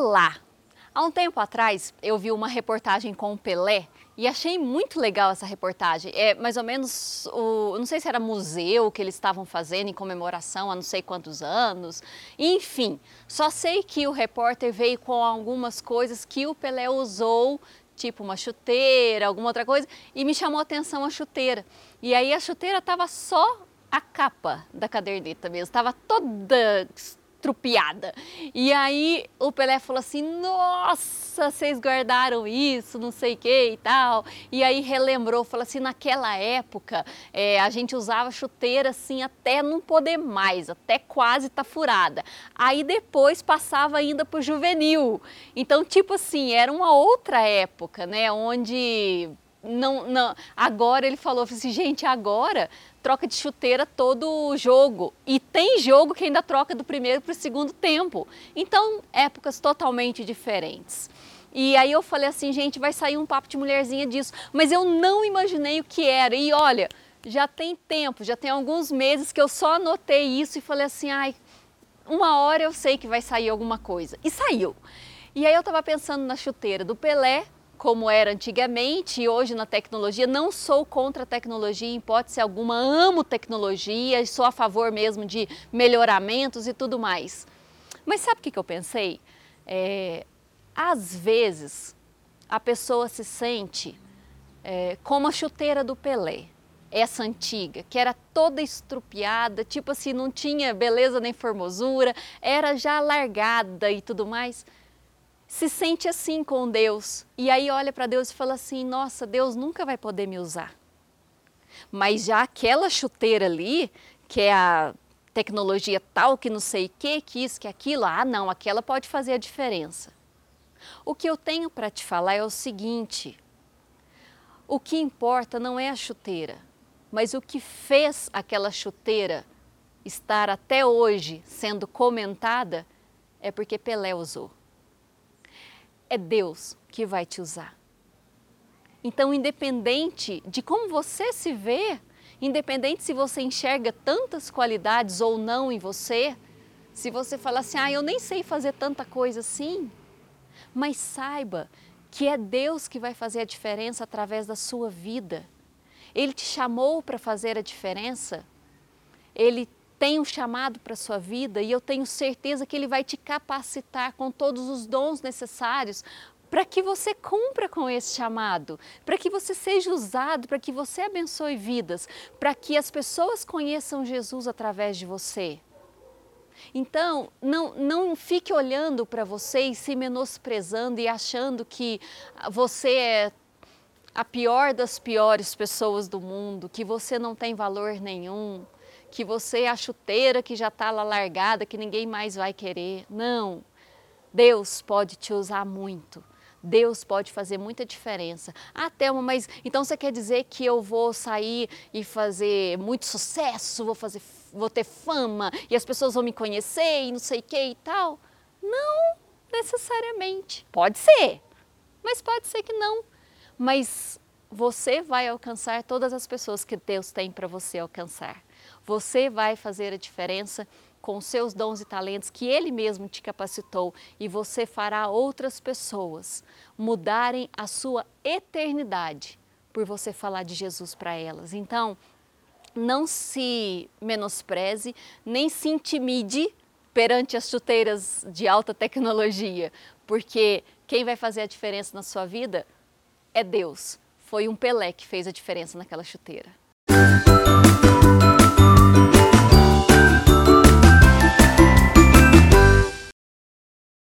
Olá! Há um tempo atrás eu vi uma reportagem com o Pelé e achei muito legal essa reportagem. É mais ou menos o, não sei se era museu que eles estavam fazendo em comemoração a não sei quantos anos. Enfim, só sei que o repórter veio com algumas coisas que o Pelé usou tipo uma chuteira, alguma outra coisa, e me chamou a atenção a chuteira. E aí a chuteira estava só a capa da caderneta mesmo, estava toda trupiada. E aí o Pelé falou assim: Nossa, vocês guardaram isso, não sei o que e tal. E aí relembrou, falou assim: Naquela época é, a gente usava chuteira assim até não poder mais, até quase tá furada. Aí depois passava ainda pro juvenil. Então, tipo assim, era uma outra época, né? Onde não, não, agora ele falou assim, gente, agora troca de chuteira todo jogo. E tem jogo que ainda troca do primeiro para o segundo tempo. Então, épocas totalmente diferentes. E aí eu falei assim, gente, vai sair um papo de mulherzinha disso. Mas eu não imaginei o que era. E olha, já tem tempo, já tem alguns meses que eu só anotei isso e falei assim, ai, uma hora eu sei que vai sair alguma coisa. E saiu. E aí eu estava pensando na chuteira do Pelé, como era antigamente e hoje na tecnologia. Não sou contra a tecnologia, em hipótese alguma, amo tecnologia, sou a favor mesmo de melhoramentos e tudo mais. Mas sabe o que, que eu pensei? É, às vezes a pessoa se sente é, como a chuteira do Pelé, essa antiga, que era toda estrupiada, tipo assim, não tinha beleza nem formosura, era já largada e tudo mais se sente assim com Deus e aí olha para Deus e fala assim: Nossa, Deus nunca vai poder me usar. Mas já aquela chuteira ali, que é a tecnologia tal, que não sei o que, que isso, que aquilo, ah, não, aquela pode fazer a diferença. O que eu tenho para te falar é o seguinte: o que importa não é a chuteira, mas o que fez aquela chuteira estar até hoje sendo comentada é porque Pelé usou é Deus que vai te usar. Então, independente de como você se vê, independente se você enxerga tantas qualidades ou não em você, se você fala assim, ah, eu nem sei fazer tanta coisa assim, mas saiba que é Deus que vai fazer a diferença através da sua vida. Ele te chamou para fazer a diferença, Ele tem um chamado para a sua vida e eu tenho certeza que Ele vai te capacitar com todos os dons necessários para que você cumpra com esse chamado, para que você seja usado, para que você abençoe vidas, para que as pessoas conheçam Jesus através de você. Então, não, não fique olhando para você e se menosprezando e achando que você é a pior das piores pessoas do mundo, que você não tem valor nenhum que você é a chuteira que já está lá largada, que ninguém mais vai querer. Não. Deus pode te usar muito. Deus pode fazer muita diferença. Ah, Thelma, mas então você quer dizer que eu vou sair e fazer muito sucesso, vou, fazer, vou ter fama e as pessoas vão me conhecer e não sei o que e tal? Não necessariamente. Pode ser, mas pode ser que não. Mas você vai alcançar todas as pessoas que Deus tem para você alcançar. Você vai fazer a diferença com seus dons e talentos que Ele mesmo te capacitou e você fará outras pessoas mudarem a sua eternidade por você falar de Jesus para elas. Então, não se menospreze, nem se intimide perante as chuteiras de alta tecnologia, porque quem vai fazer a diferença na sua vida é Deus. Foi um Pelé que fez a diferença naquela chuteira.